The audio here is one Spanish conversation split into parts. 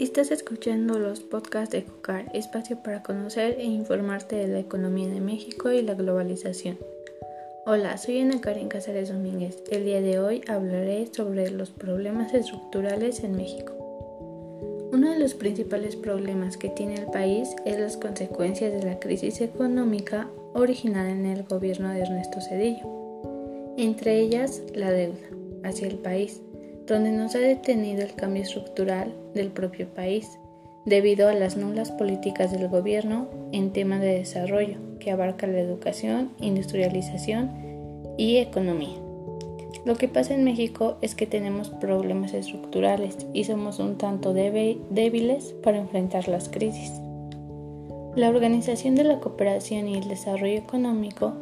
Estás escuchando los podcasts de COCAR, espacio para conocer e informarte de la economía de México y la globalización. Hola, soy Ana Karen Casares Domínguez. El día de hoy hablaré sobre los problemas estructurales en México. Uno de los principales problemas que tiene el país es las consecuencias de la crisis económica originada en el gobierno de Ernesto Cedillo, entre ellas la deuda hacia el país donde nos ha detenido el cambio estructural del propio país, debido a las nulas políticas del gobierno en temas de desarrollo, que abarca la educación, industrialización y economía. Lo que pasa en México es que tenemos problemas estructurales y somos un tanto débiles para enfrentar las crisis. La Organización de la Cooperación y el Desarrollo Económico,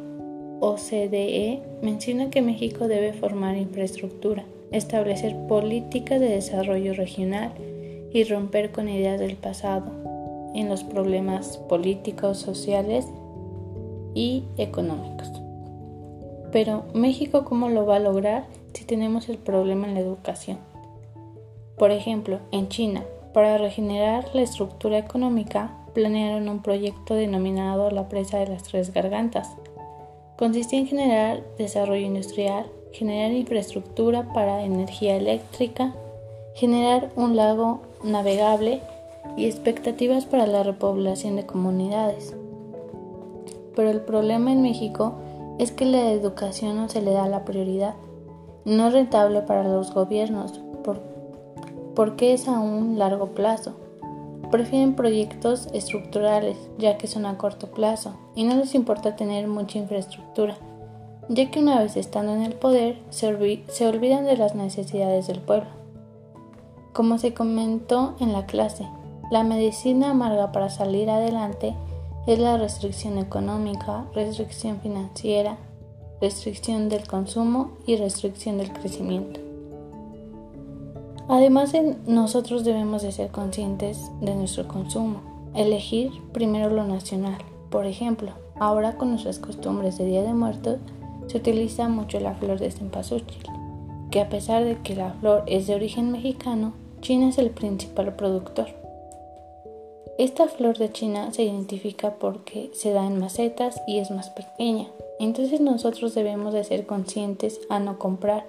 OCDE, menciona que México debe formar infraestructura establecer políticas de desarrollo regional y romper con ideas del pasado en los problemas políticos, sociales y económicos. Pero México, ¿cómo lo va a lograr si tenemos el problema en la educación? Por ejemplo, en China, para regenerar la estructura económica, planearon un proyecto denominado la presa de las tres gargantas. Consistía en generar desarrollo industrial, generar infraestructura para energía eléctrica, generar un lago navegable y expectativas para la repoblación de comunidades. Pero el problema en México es que la educación no se le da la prioridad. No es rentable para los gobiernos porque es a un largo plazo. Prefieren proyectos estructurales ya que son a corto plazo y no les importa tener mucha infraestructura ya que una vez estando en el poder se, olvidan de las necesidades del pueblo. Como se comentó en la clase, la medicina amarga para salir adelante es la restricción económica, restricción financiera, restricción del consumo y restricción del crecimiento. Además, nosotros debemos de ser conscientes de nuestro consumo, elegir primero lo nacional. Por ejemplo, ahora con nuestras costumbres de Día de Muertos, se utiliza mucho la flor de cempasúchil, que a pesar de que la flor es de origen mexicano, China es el principal productor. Esta flor de China se identifica porque se da en macetas y es más pequeña, entonces nosotros debemos de ser conscientes a no comprar,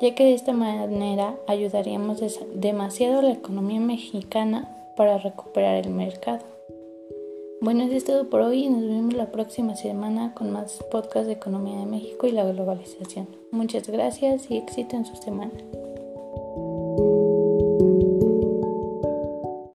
ya que de esta manera ayudaríamos demasiado a la economía mexicana para recuperar el mercado. Bueno, eso es todo por hoy y nos vemos la próxima semana con más podcasts de Economía de México y la globalización. Muchas gracias y éxito en su semana.